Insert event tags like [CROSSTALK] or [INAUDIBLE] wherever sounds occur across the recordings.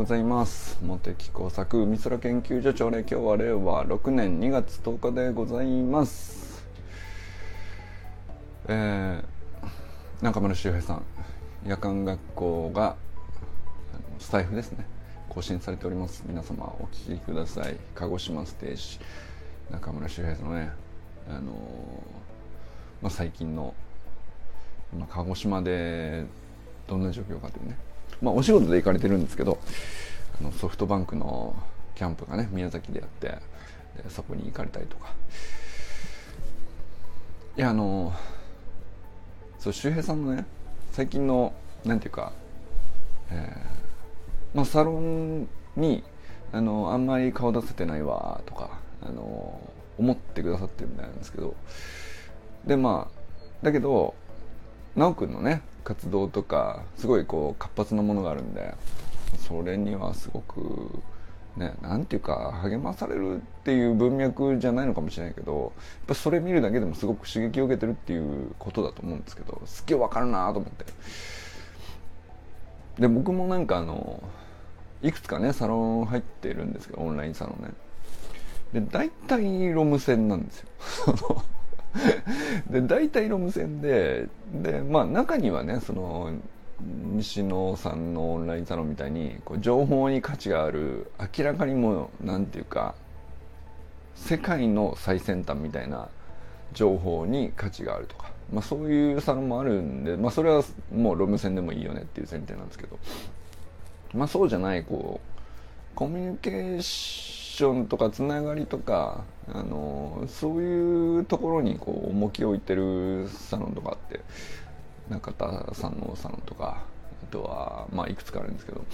ございます。茂木工作美空研究所長令今日は令和6年2月10日でございます。えー、中村修平さん夜間学校がスタイフですね。更新されております。皆様お聞きください。鹿児島ステージ。中村修平さんのねあのー、まあ、最近の今鹿児島でどんな状況かというね。まあ、お仕事で行かれてるんですけどあのソフトバンクのキャンプがね宮崎でやってでそこに行かれたりとか。いやあのそう周平さんのね最近のなんていうか、えー、まあ、サロンにあのあんまり顔出せてないわとかあの思ってくださってるみたいなんですけど。でまあだけど奈くんのね活動とかすごいこう活発なものがあるんでそれにはすごくねなんていうか励まされるっていう文脈じゃないのかもしれないけどやっぱそれ見るだけでもすごく刺激を受けてるっていうことだと思うんですけどすっげえわかるなと思って。で僕もなんかあのいくつかねサロン入ってるんですけどオンラインサロンね。で大体ロム線なんですよ。[LAUGHS] で大体ロム線ででまあ中にはねその西野さんのオンラインサロンみたいにこう情報に価値がある明らかにもう何て言うか世界の最先端みたいな情報に価値があるとか、まあ、そういうサロンもあるんで、まあ、それはもうロム線でもいいよねっていう前提なんですけど、まあ、そうじゃないこうコミュニケーションとかつながりとかあのそういうところにこう重きを置いてるサロンとかって中田さんのサロンとかあとはまあいくつかあるんですけど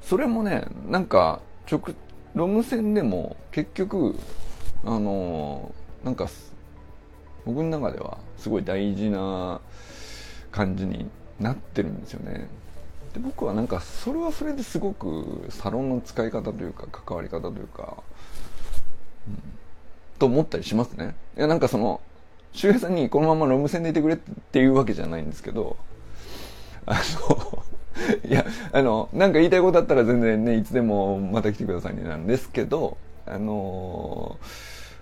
それもねなんか直ロム線でも結局あのなんか僕の中ではすごい大事な感じになってるんですよね。で僕はなんかそれはそれですごくサロンの使い方というか関わり方というかうんと思ったりしますね。いや、なんかその、周平さんにこのままロム線でいてくれっていうわけじゃないんですけど、あの、いや、あの、なんか言いたいことあったら全然ね、いつでもまた来てくださいねなんですけど、あの、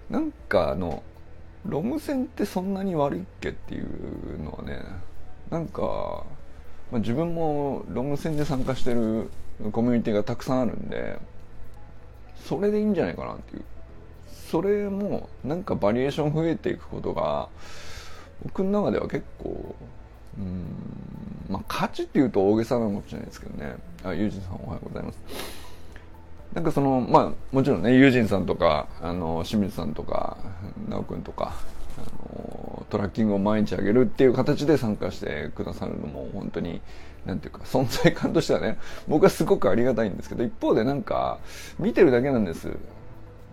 なんかあの、ロム線ってそんなに悪いっけっていうのはね、なんか、まあ、自分もロム線で参加してるコミュニティがたくさんあるんで、それでいいんじゃないかなっていう。それもなんかバリエーション増えていくことが僕の中では結構うんまあ価値っていうと大げさなのかもしれないですけどねあユージンさんおはようございますなんかそのまあもちろんねユージンさんとかあの清水さんとか直くんとかあのトラッキングを毎日あげるっていう形で参加してくださるのも本当になんていうか存在感としてはね [LAUGHS] 僕はすごくありがたいんですけど一方でなんか見てるだけなんです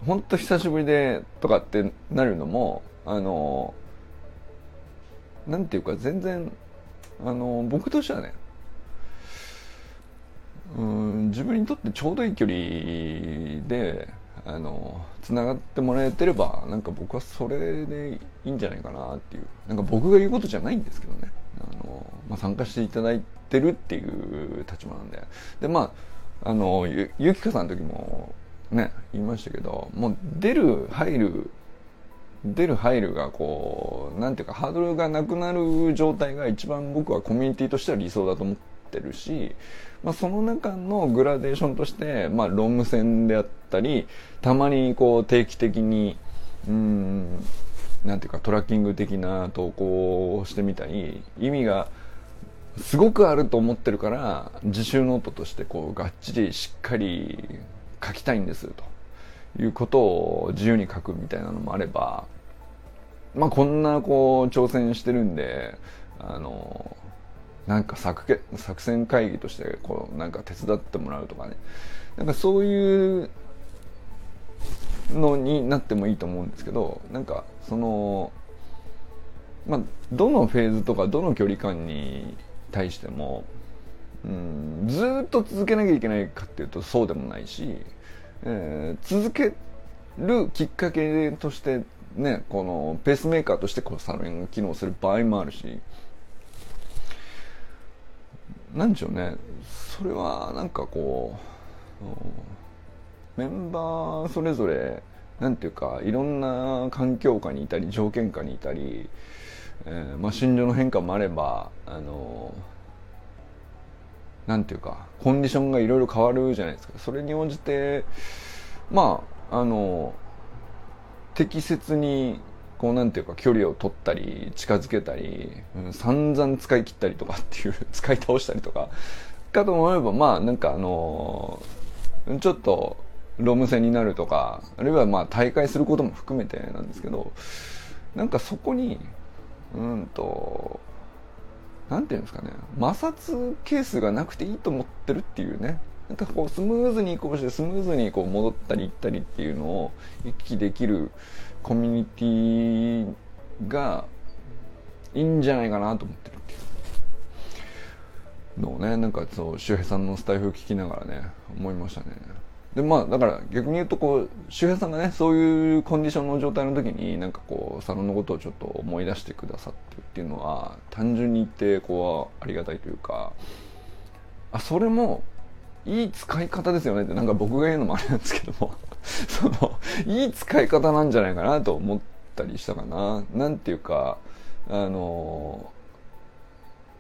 本当久しぶりでとかってなるのもあのなんていうか全然あの僕としてはねうん自分にとってちょうどいい距離であの繋がってもらえてればなんか僕はそれでいいんじゃないかなっていう。なんか僕が言うことじゃないんですけどね。あの、まあ、参加していただいてるっていう立場なんで。でまああのゆゆきかさんの時もね言いましたけどもう出る入る出る入るがこうなんていうかハードルがなくなる状態が一番僕はコミュニティとしては理想だと思っててるし、まあ、その中のグラデーションとして、まあ、ロング戦であったりたまにこう定期的にうんなんていうかトラッキング的な投稿をしてみたり意味がすごくあると思ってるから自習ノートとしてこうがっちりしっかり書きたいんですと。いうことを自由に書くみたいなのもあればまあこんなこう挑戦してるんであのなんか作作戦会議としてこうなんか手伝ってもらうとかね。なんかそういうのになってもいいと思うんですけどなんかそのまあどのフェーズとかどの距離感に対してもうんずっと続けなきゃいけないかっていうとそうでもないしえー、続けるきっかけとしてねこのペースメーカーとしてこうサロンが機能する場合もあるしなんでしょうね。それはなんかこうメンバーそれぞれなんていうかいろんな環境下にいたり条件下にいたり、えー、まあ、心情の変化もあればあのなんていうかコンディションがいろいろ変わるじゃないですか。それに応じてまああの適切にこうなんていうか距離を取ったり近づけたり、うん、散々使い切ったりとかっていう [LAUGHS] 使い倒したりとか。かと思えばまあなんかあのちょっとロム線になるとかあるいはまあ大会することも含めてなんですけどなんかそこにうんとなんていうんですかね摩擦係数がなくていいと思ってるっていうねなんかこうスムーズに移行してスムーズにこう戻ったり行ったりっていうのを行き来できるコミュニティがいいんじゃないかなと思ってるっていうのをねなんかそう周平さんのスタイフ聞きながらね思いましたね。でまあだから逆に言うとこう周平さんがねそういうコンディションの状態の時になんかこう佐野のことをちょっと思い出してくださってるっていうのは単純に言ってこうありがたいというか。あそれもいい使い方ですよねってなんか僕が言うのもあれなんですけども。[LAUGHS] そのいい使い方なんじゃないかなと思ったりしたかな。なんていうかあの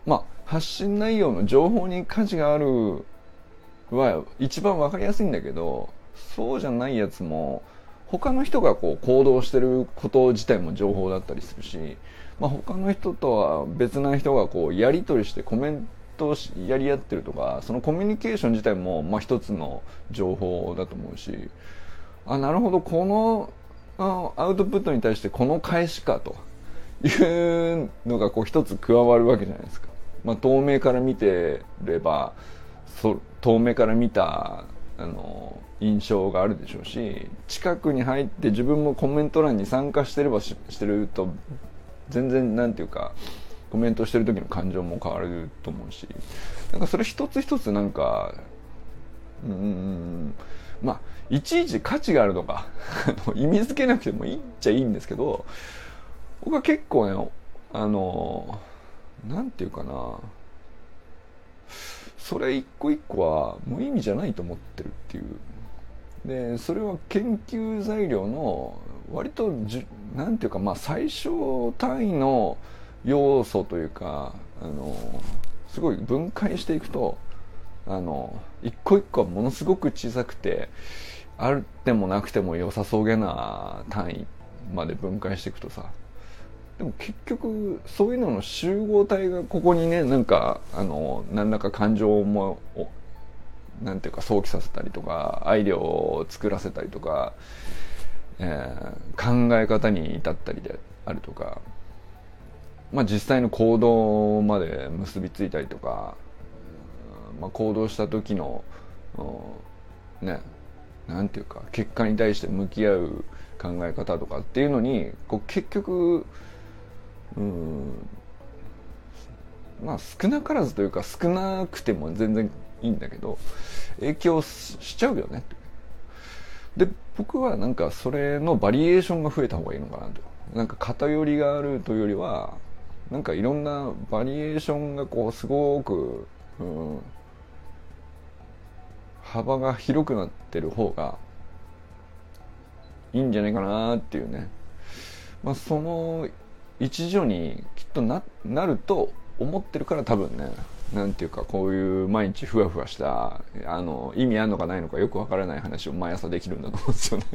まあ発信内容の情報に価値があるは一番分かりやすいんだけどそうじゃないやつも他の人がこう行動してること自体も情報だったりするし、まあ、他の人とは別な人がこうやり取りしてコメンとやり合ってるとかそのコミュニケーション自体も、まあ、一つの情報だと思うしあなるほどこのアウトプットに対してこの返しかというのがこう一つ加わるわけじゃないですか。まあ、透明から見てればそ遠目から見たあの印象があるでしょうし近くに入って自分もコメント欄に参加してればししてると全然なんていうかコメントしてる時の感情も変わると思うしなんかそれ一つ一つなんかうんまあいちいち価値があるとか [LAUGHS] 意味付けなくてもいいっちゃいいんですけど僕は結構ねあのなんていうかなそれ一個一個は無意味じゃないと思ってるっていう。でそれは研究材料の割とじなんていうかまあ最小単位の要素というかあのすごい分解していくとあの一個一個はものすごく小さくてあってもなくても良さそうげな単位まで分解していくとさでも結局そういうのの集合体がここにねなんかあの何らか感情もなんていうか想起させたりとかアイデアを作らせたりとか、えー、考え方に至ったりであるとかまあ、実際の行動まで結びついたりとか、まあ、行動した時のねなんていうか結果に対して向き合う考え方とかっていうのにこう結局うんまあ少なからずというか少なくても全然いいんだけど影響しちゃうよね。で僕はなんかそれのバリエーションが増えた方がいいのかなと。なんか偏りがあるというよりはなんかいろんなバリエーションがこうすごく、うん、幅が広くなってる方がいいんじゃないかなっていうね、まあ、その一助にきっとななると思ってるから多分ね。なんていうかこういう毎日ふわふわしたあの意味あるのかないのかよくわからない話を毎朝できるんだと思うんですよね。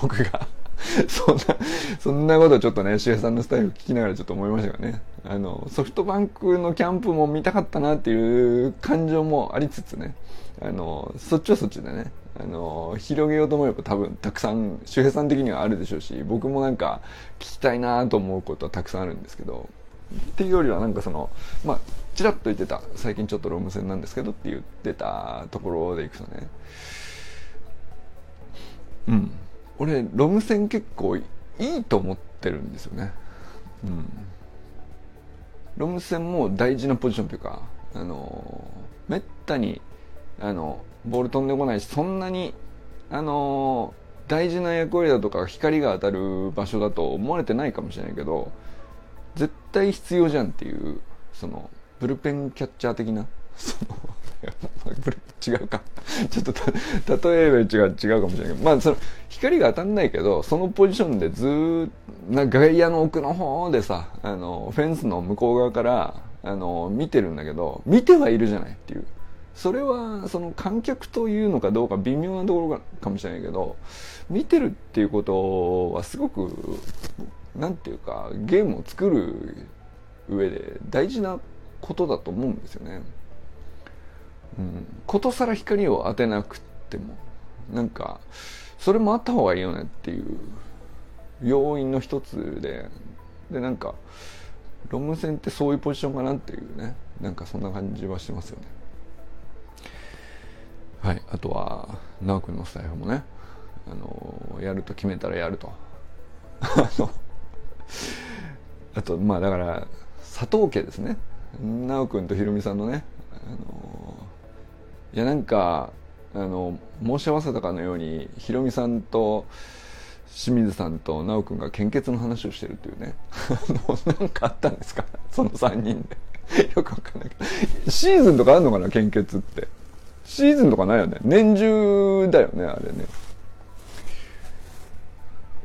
僕が。[LAUGHS] そんな、[LAUGHS] そんなことちょっとね、周平さんのスタイル聞きながらちょっと思いましたがね。あの、ソフトバンクのキャンプも見たかったなっていう感情もありつつね、あの、そっちはそっちでね、あの、広げようと思えば多分たくさん、周平さん的にはあるでしょうし、僕もなんか聞きたいなと思うことはたくさんあるんですけど、っていうよりはなんかその、まあ、ちらっと言ってた、最近ちょっとローム戦なんですけどって言ってたところでいくとね、うん。俺ロム線結構いいと思ってるんですよね。うん。ロム線も大事なポジションというかあのめったにあのボール飛んでこないしそんなにあの大事な役割だとか光が当たる場所だと思われてないかもしれないけど絶対必要じゃんっていうそのブルペンキャッチャー的なその違うか。[LAUGHS] ちょっと例えば違う違うかもしれないけど。まあその光が当たんないけどそのポジションでずっと外野の奥の方でさあのフェンスの向こう側からあの見てるんだけど見てはいるじゃないっていう。それはその観客というのかどうか微妙なところかもしれないけど見てるっていうことはすごくなんていうかゲームを作る上で大事なことだと思うんですよね。うん、ことさら光を当てなくてもなんかそれもあった方がいいよねっていう要因の一つででなんかロム線ってそういうポジションかなっていうね。なんかそんな感じはしてますよね。はい。あとは直君のスタイルもね。あのやると決めたらやると。あのあとまあだから佐藤家ですね。直君とひろみさんのね。あのいやなんかあの申し合わせたかのようにひろみさんと清水さんと直君が献血の話をしてるっていうね。なんかあったんですか？その3人で。よくわかんないけど。シーズンとかあるのかな？献血って。シーズンとかないよね？年中だよねあれね。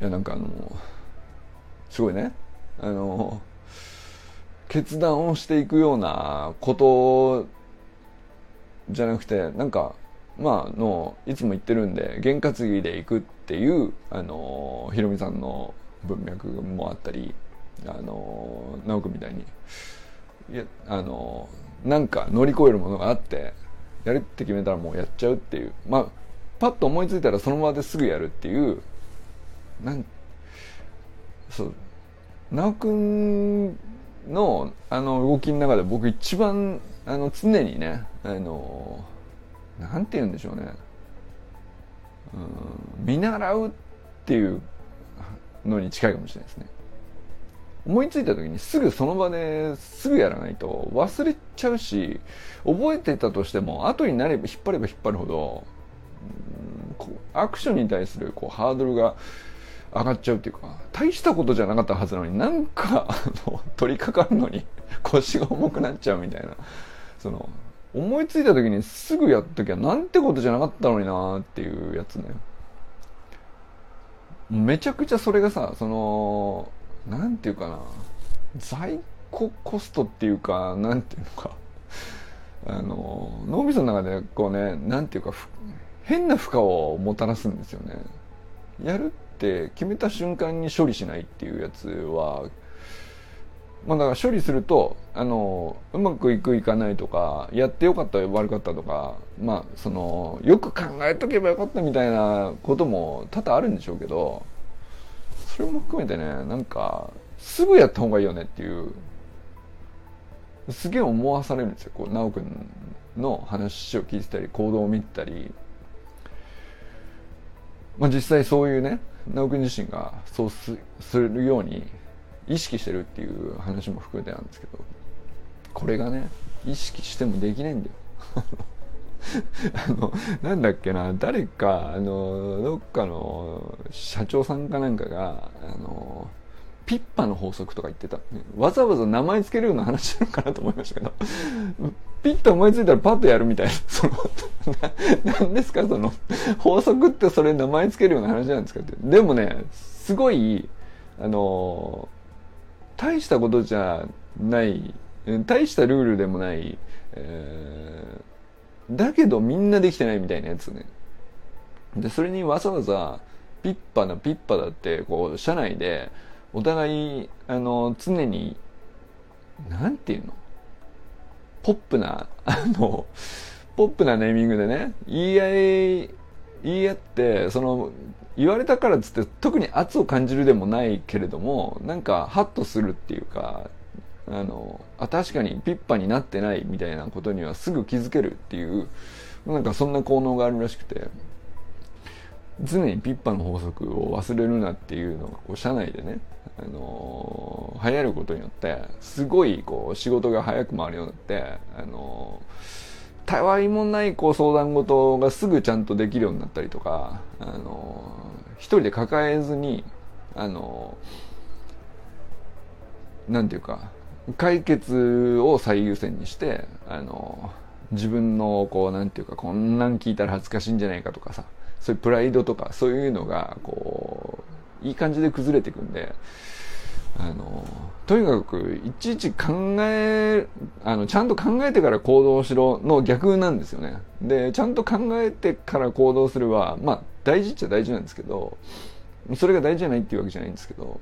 いやなんかあのすごいね。あの決断をしていくようなことじゃなくてなんかまあのいつも言ってるんで験担ぎでいくっていうあのひろみさんの文脈もあったりあの直君みたいにいやあのなんか乗り越えるものがあってやるって決めたらもうやっちゃうっていうまあパッと思いついたらその場ですぐやるっていうなんそう直君のあの動きの中で僕一番あの常にねあのなんて言うんでしょうね。うん見習うっていうのに近いかもしれないですね。思いついた時にすぐその場ですぐやらないと忘れちゃうし覚えてたとしても後になれば引っ張れば引っ張るほど、う、アクションに対するこうハードルが上がっちゃうっていうか大したことじゃなかったはずなのになんかあの取り掛かるのに腰が重くなっちゃうみたいな。その思いついた時にすぐやっときゃなんてことじゃなかったのになっていうやつね。めちゃくちゃそれがさそのなんていうかな。在庫コストっていうかなんていうのか。あの脳みその中でこうねなんていうか変な負荷をもたらすんですよね。やるって決めた瞬間に処理しないっていうやつはまあ、だから処理するとあのうまくいくいかないとかやってよかった悪かったとかまあそのよく考えとけばよかったみたいなことも多々あるんでしょうけどそれも含めてねなんかすぐやった方がいいよねっていうすげえ思わされるんですよ。こう直君の話を聞いてたり行動を見てたり、まあ、実際そういうね直君自身がそうするように意識してるっていう話も含めてなんですけどこれがね意識してもできないんだよ。[LAUGHS] あのなんだっけな誰かあのどっかの社長さんかなんかがあのピッパの法則とか言ってた、わざわざ名前つけるような話なのかなと思いましたけどピッと思いついたらパッとやるみたいな。[LAUGHS] その何ですかその法則ってそれ名前つけるような話なんですかって。でもねすごいあの大したことじゃない。大したルールでもない、えー、だけどみんなできてないみたいなやつね。でそれにわざわざピッパなピッパだってこう社内でお互いあの常になんていうの？ポップなあのポップなネーミングでね言い合い言い合ってその言われたからっつって特に圧を感じるでもないけれどもなんかハッとするっていうかあのあ確かにピッパになってないみたいなことにはすぐ気づけるっていうなんかそんな効能があるらしくて常にピッパの法則を忘れるなっていうのがこう社内でね、あの、流行ることによってすごいこう仕事が早く回るようになって、あのたわいもないこう相談事がすぐちゃんとできるようになったりとか、あの、一人で抱えずに、あの、なんていうか、解決を最優先にして、あの、自分のこうなんていうかこんなん聞いたら恥ずかしいんじゃないかとかさそういうプライドとかそういうのがこういい感じで崩れていくんであのとにかくいちいち考えあのちゃんと考えてから行動しろの逆なんですよね。でちゃんと考えてから行動するはまあ大事っちゃ大事なんですけどそれが大事じゃないっていうわけじゃないんですけど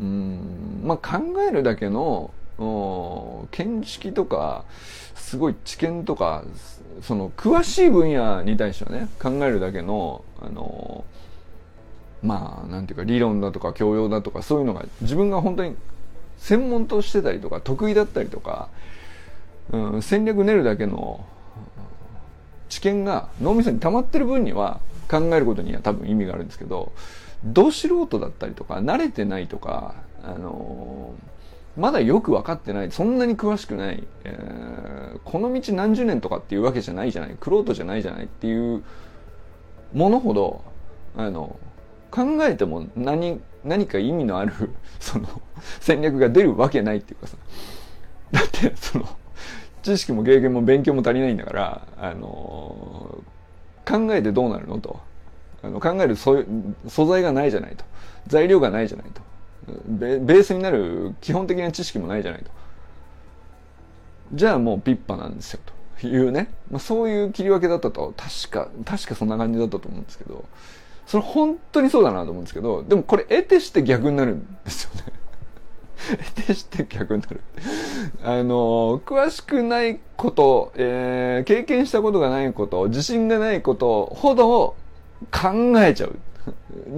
うんまあ考えるだけの見識とかすごい知見とかその詳しい分野に対してはね考えるだけのあのまあなんていうか理論だとか教養だとかそういうのが自分が本当に専門としてたりとか得意だったりとか、うん、戦略練るだけの知見が脳みそに溜まってる分には考えることには多分意味があるんですけどど素人だったりとか慣れてないとかあのまだよく分かってないそんなに詳しくない、えー、この道何十年とかっていうわけじゃないじゃない玄人じゃないじゃないっていうものほどあの考えても何何か意味のある [LAUGHS] その戦略が出るわけないっていうかさ。だってその知識も経験も勉強も足りないんだからあの考えてどうなるのと。あの考える素材がないじゃないと。材料がないじゃないと。ベースになる基本的な知識もないじゃないと。じゃあもうピッパなんですよと。いうね、まあ、そういう切り分けだったと確か確かそんな感じだったと思うんですけど。それ本当にそうだなと思うんですけどでもこれ得てして逆になるんですよね。[LAUGHS] 得てして逆になる。あの詳しくないこと、えー、経験したことがないこと自信がないことほど考えちゃう。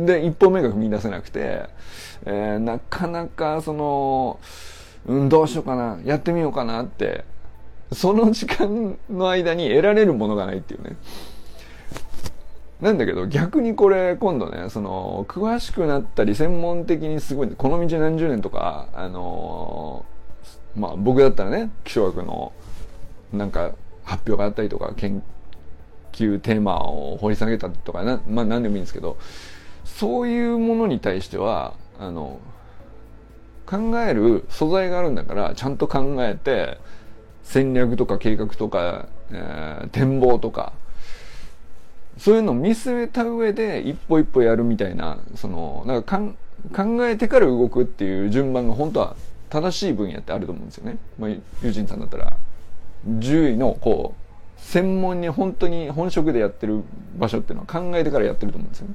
で一歩目が踏み出せなくてえー、なかなかその、うん、どうしようかな、やってみようかなって、その時間の間に得られるものがないっていうね。なんだけど逆にこれ今度ね、その、詳しくなったり専門的にすごい、この道何十年とか、あのー、まあ僕だったらね、気象学のなんか発表があったりとか、研究テーマを掘り下げたとかな、まあ何でもいいんですけど、そういうものに対しては、あの考える素材があるんだからちゃんと考えて戦略とか計画とか、えー、展望とかそういうのを見据えた上で一歩一歩やるみたいなそのなんか考えてから動くっていう順番が本当は正しい分野ってあると思うんですよね。まあ、ユージンさんだったら獣医のこう専門に本当に本職でやってる場所っていうのは考えてからやってると思うんですよね。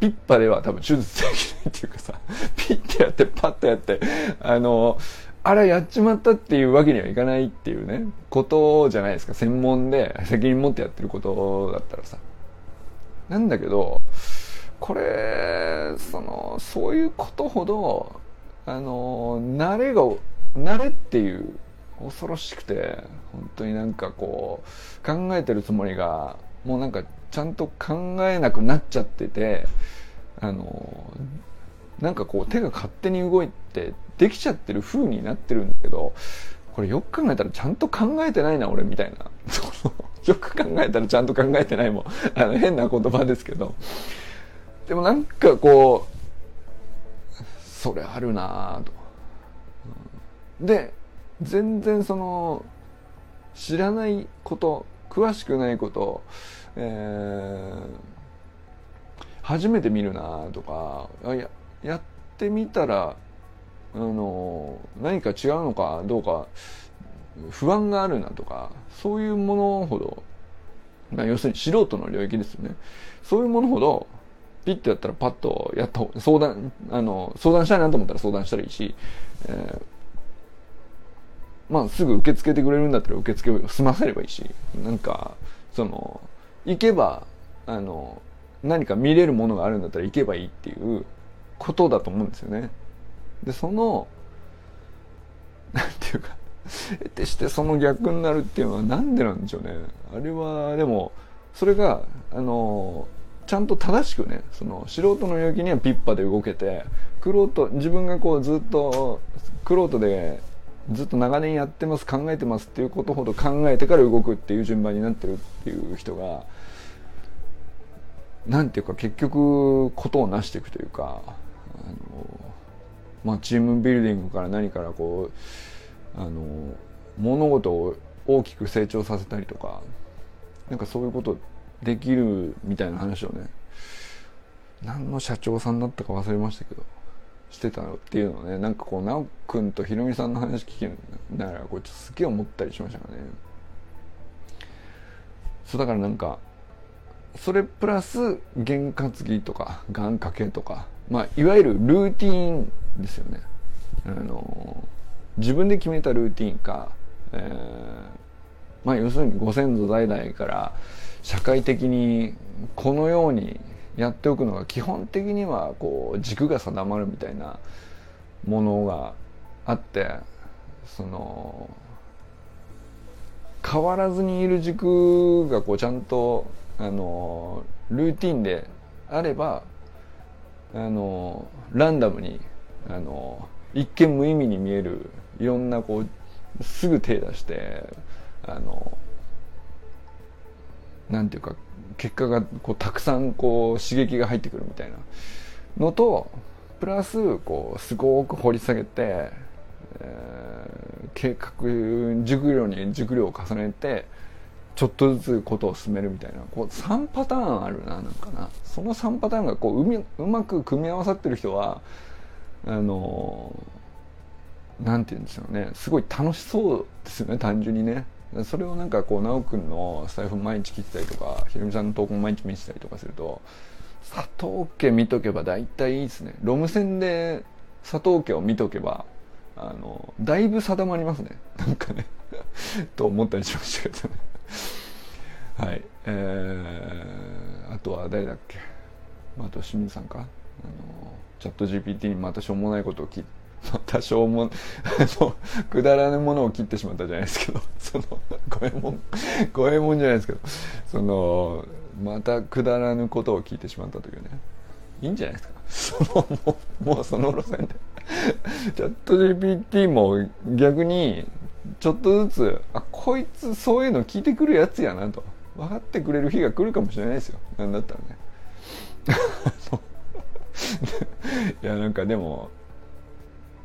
ピッパでは多分手術できないっていうかさ、ピッてやってパッとやって、あの、あれやっちまったっていうわけにはいかないっていうね、ことじゃないですか。専門で責任持ってやってることだったらさ。なんだけど、これ、その、そういうことほど、あの、慣れが、慣れっていう恐ろしくて、本当になんかこう、考えてるつもりが、もうなんかちゃんと考えなくなっちゃっててあのなんかこう手が勝手に動いてできちゃってる風になってるんだけどこれよく考えたらちゃんと考えてないな俺みたいな。[LAUGHS] よく考えたらちゃんと考えてないもあの変な言葉ですけど。でもなんかこうそれあるなぁと。で全然その知らないこと詳しくないことえー、初めて見るなとかややってみたらあの何か違うのかどうか不安があるなとかそういうものほど、まあ、要するに素人の領域ですよねそういうものほどピッとやったらパッとやった相談あの相談したいなと思ったら相談したらいいし、えー、まあすぐ受け付けてくれるんだったら受け付けを済ませればいいしなんかその行けばあの何か見れるものがあるんだったら行けばいいっていうことだと思うんですよね。でそのなんていうか得てしてその逆になるっていうのは何でなんでしょうね。あれはでもそれがあのちゃんと正しくねその素人の領域にはピッパで動けてクロート自分がこうずっとクロートでずっと長年やってます考えてますっていうことほど考えてから動くっていう順番になってるっていう人がなんていうか結局ことを成していくというかあの、まあ、チームビルディングから何からこうあの物事を大きく成長させたりとかなんかそういうことできるみたいな話をね何の社長さんだったか忘れましたけどしてたのっていうのをねなんかこう直くんとひろみさんの話聞けるだからこれちょっとすげえ思ったりしましたからね。そうだからなんかそれプラス験担ぎとか願掛けとかまあいわゆるルーティンですよね。あの自分で決めたルーティンか、えー、まあ要するにご先祖代々から社会的にこのようにやっておくのが基本的にはこう軸が定まるみたいなものがあってその変わらずにいる軸がこうちゃんとあのルーティンであればあのランダムにあの一見無意味に見えるいろんなこうすぐ手出してあのなんていうか結果がこうたくさんこう刺激が入ってくるみたいな。のとプラスこうすごく掘り下げて、えー、計画熟慮に熟慮を重ねてちょっとずつことを進めるみたいな。こう3パターンあるななんかな。その3パターンがこううみうまく組み合わさってる人はあのなんて言うんですよね。すごい楽しそうですよね単純にね。それをなんかこう直くんのスタイフ毎日聞いたりとかひろみさんの投稿毎日見てたりとかすると佐藤家見とけば大体いいですね。ロム線で佐藤家を見とけばあのだいぶ定まりますね。なんかね。[LAUGHS] と思ったりしましたけどね。はい。えー、あとは誰だっけ。まあと清水さんか。あのチャット GPT にまたしょうもないことを聞いて多少も、[LAUGHS] あの、くだらぬものを切ってしまったじゃないですけど、[LAUGHS] その、五右衛門、五右衛門じゃないですけど、その、またくだらぬことを聞いてしまったというね、いいんじゃないですか。[LAUGHS] その、もう、もうその路線で。チャット GPT も逆に、ちょっとずつ、あ、こいつそういうの聞いてくるやつやなと。分かってくれる日が来るかもしれないですよ。なんだったらね。[LAUGHS] いや、なんかでも、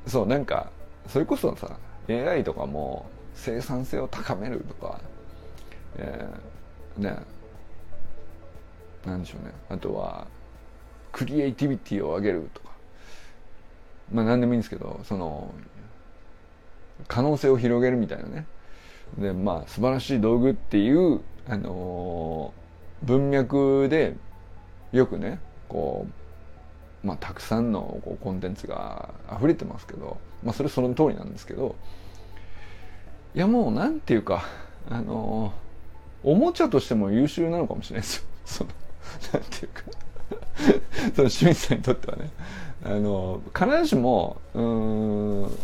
そうなんかそれこそさ AI とかも生産性を高めるとか、えー、ねなんでしょうね。あとはクリエイティビティを上げるとか。まあ何でもいいんですけどその可能性を広げるみたいなね。でまあ素晴らしい道具っていう、あのー、文脈でよくねこうまあ、たくさんのこうコンテンツが溢れてますけど、まあ、それその通りなんですけどいやもうなんていうかあのおもちゃとしても優秀なのかもしれないですよ。[LAUGHS] そのなんていうか。[LAUGHS] その清水さんにとってはね。あの必ずしもうん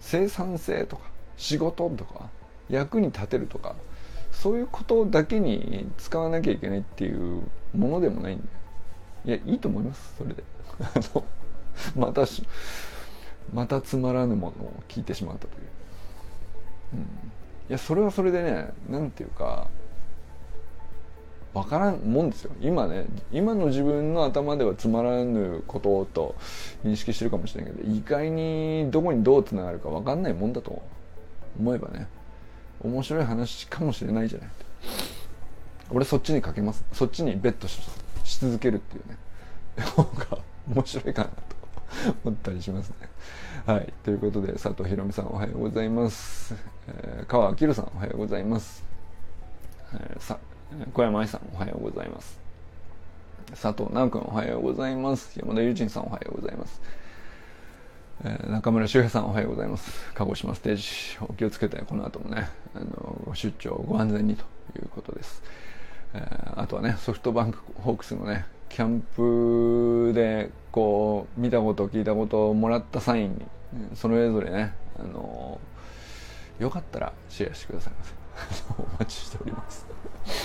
生産性とか仕事とか役に立てるとかそういうことだけに使わなきゃいけないっていうものでもないんだよいやいいと思いますそれで。あのまたまたつまらぬものを聞いてしまったという、うん、いやそれはそれでねなんていうか分からんもんですよ。今ね今の自分の頭ではつまらぬことと認識してるかもしれないけど意外にどこにどうつながるか分かんないもんだと思えばね面白い話かもしれないじゃない。俺そっちにかけます。そっちにベットします。し続けるっていうね方が面白いかなと思ったりしますね。はい。ということで、佐藤ひろみさんおはようございます。えー、川明さんおはようございます。えー、さ小山愛さんおはようございます。佐藤直君おはようございます。山田友人さんおはようございます。えー、中村修平さんおはようございます。鹿児島ステージお気をつけて、この後もね、あの、ご出張ご安全にということです。えー、あとはね、ソフトバンクホークスのね、キャンプでこう見たこと聞いたことをもらったサインにそれぞれねあのよかったらシェアしてくださいませ。[LAUGHS] お待ちしております。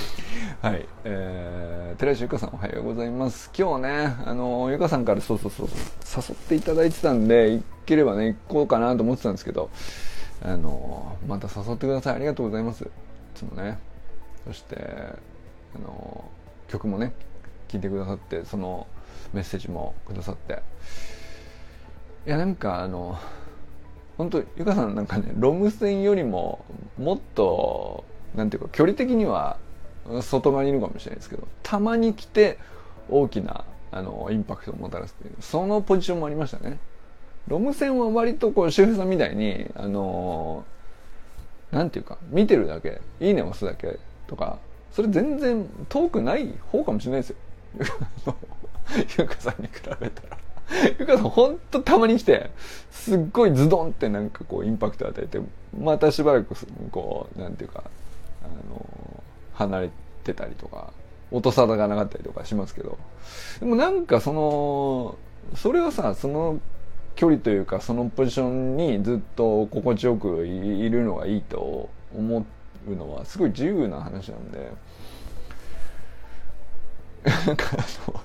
[LAUGHS] はい、えー、寺石ゆかさんおはようございます。今日ねあのゆかさんからそうそうそう誘っていただいてたんで行ければね行こうかなと思ってたんですけどあのまた誘ってください。ありがとうございます。いつもね。そしてあの曲もね聞いてくださってそのメッセージもくださって。いやなんかあの本当ゆかさんなんかねロム線よりももっとなんていうか距離的には外側にいるかもしれないですけどたまに来て大きなあのインパクトをもたらすというそのポジションもありましたね。ロム線は割とこう周平さんみたいにあのなんていうか見てるだけいいね押すだけとかそれ全然遠くない方かもしれないですよ。[LAUGHS] ゆかさんに比べたら。ゆかさんほんとたまに来てすっごいズドンってなんかこうインパクト与えてまたしばらくこうなんていうかあの離れてたりとか音沙汰がなかったりとかしますけど。でもなんかそのそれはさその距離というかそのポジションにずっと心地よくいるのがいいと思ってうのはすごい自由な話なんでなんかあの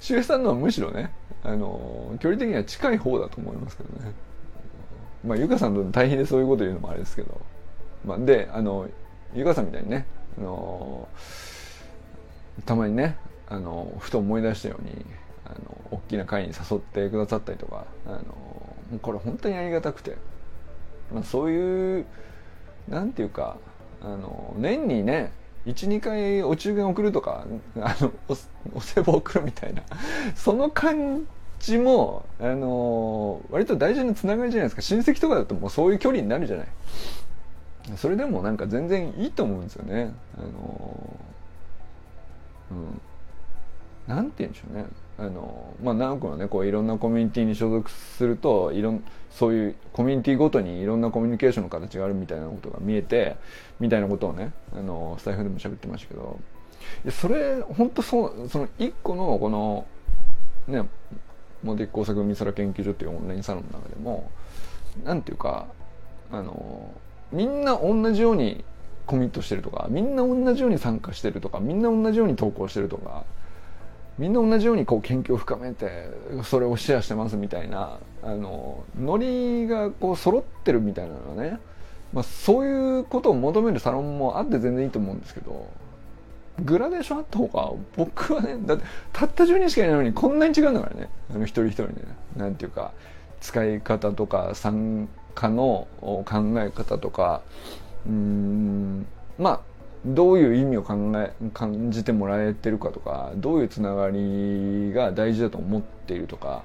周平さんのはむしろねあの距離的には近い方だと思いますけどね。まあゆかさんと大変でそういうこと言うのもあれですけど、まあ、であのゆかさんみたいにねあのたまにねあのふと思い出したようにあの大きな会に誘ってくださったりとかあのこれ本当にありがたくて、まあ、そういうなんていうかあの年にね12回お中元送るとか [LAUGHS] あのお歳暮送るみたいな [LAUGHS] その感じもあの割と大事なつながりじゃないですか。親戚とかだともうそういう距離になるじゃない。それでもなんか全然いいと思うんですよね。あのうん。なんて言うんでしょうね。あのまあ何個もねこういろんなコミュニティに所属するといろんそういうコミュニティごとにいろんなコミュニケーションの形があるみたいなことが見えてみたいなことをねあのスタイフでも喋ってましたけど。それ本当そうその一個のこのねモディ工作海空研究所っていうオンラインサロンの中でもなんていうかあのみんな同じようにコミットしてるとかみんな同じように参加してるとかみんな同じように投稿してるとかみんな同じようにこう研究を深めてそれをシェアしてますみたいなあのノリがこう揃ってるみたいなのはね、まあ、そういうことを求めるサロンもあって全然いいと思うんですけどグラデーションあった方が僕はねだってたった10人しかいないのにこんなに違うんだからね。あの一人一人ね。なんていうか使い方とか参加の考え方とかうんまあどういう意味を考え感じてもらえてるかとかどういうつながりが大事だと思っているとか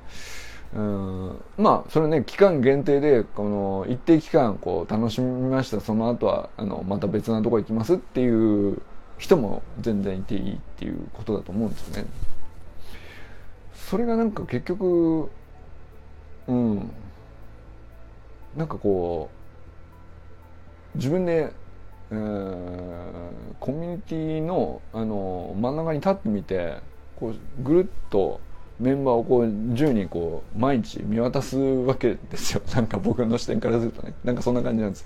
うんまあそれね期間限定でこの一定期間こう楽しみましたその後はあのまた別なとこ行きますっていう人も全然いていいっていうことだと思うんですよね。それがなんか結局うんなんかこう自分でえー、コミュニティのあの真ん。中に立ってみてこうぐるっとメンバーをこう10人こう毎日見渡すわけですよなん。か僕の視点からするとねなん。かそん。な感じなん。です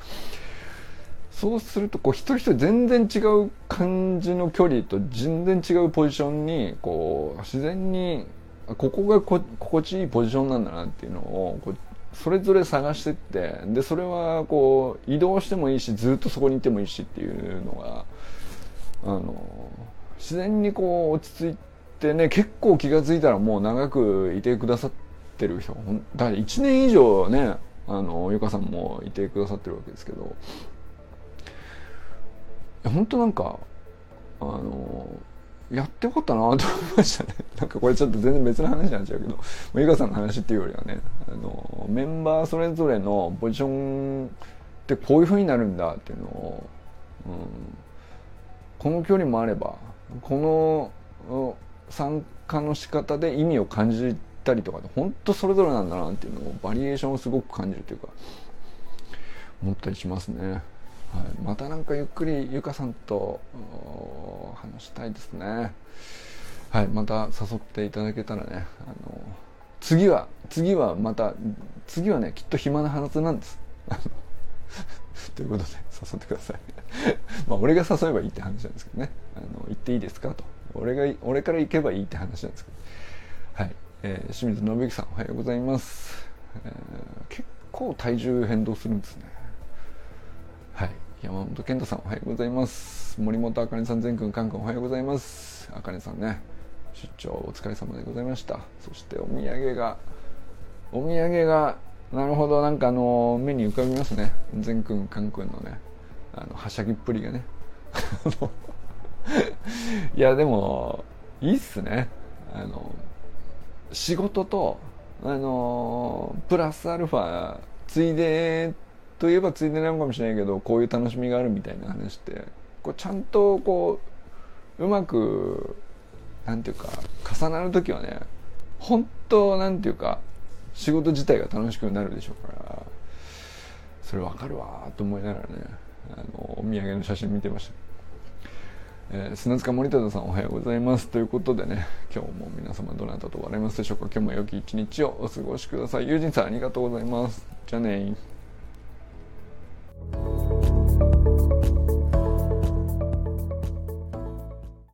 そうするとこう一人一人全然違う感じの距離と全然違うポジションにこう自然にここがこ心地いいポジションなん。だなっていうのをこうそれぞれ探してってでそれはこう移動してもいいしずっとそこにいてもいいしっていうのがあの自然にこう落ち着いてね結構気が付いたらもう長くいてくださってる人だから1年以上ねあのゆかさんもいてくださってるわけですけど本当なんかあのやってよかったなと思いましたね。[LAUGHS] なんかこれちょっと全然別の話になっちゃうけど、ゆかさんの話っていうよりはね、あの、メンバーそれぞれのポジションってこういう風になるんだっていうのを、うん、この距離もあれば、この参加の仕方で意味を感じたりとかで、本当それぞれなんだなっていうのをバリエーションをすごく感じるというか、思ったりしますね。はい、またなんかゆっくりゆかさんと話したいですね。はい。また誘っていただけたらねあの次は次はまた次はねきっと暇なはずなんです。[LAUGHS] ということで誘ってください。[LAUGHS] まあ俺が誘えばいいって話なんですけどね。あの行っていいですかと。俺が俺から行けばいいって話なんですけど。はい、えー、清水信之さんおはようございます、えー、結構体重変動するんですね。はい。山本健太さんおはようございます。森本あかねさん全くんかんくんおはようございます。あかねさんね出張お疲れ様でございました。そしてお土産がお土産がなるほどなんかあの目に浮かびますね。善くんカンくんのねあのはしゃぎっぷりがね。[LAUGHS] いやでもいいっすね。あの仕事とあのプラスアルファついでといえばついでなのかもしれないけどこういう楽しみがあるみたいな話ってこうちゃんとこううまくなんていうか重なる時はね本当なんていうか仕事自体が楽しくなるでしょうからそれわかるわと思いながらねあのお土産の写真見てました。えー、砂塚森忠さんおはようございます。ということでね今日も皆様どなたと笑いますでしょうか。今日も良き一日をお過ごしください。友人さんありがとうございます。じゃあね Bye.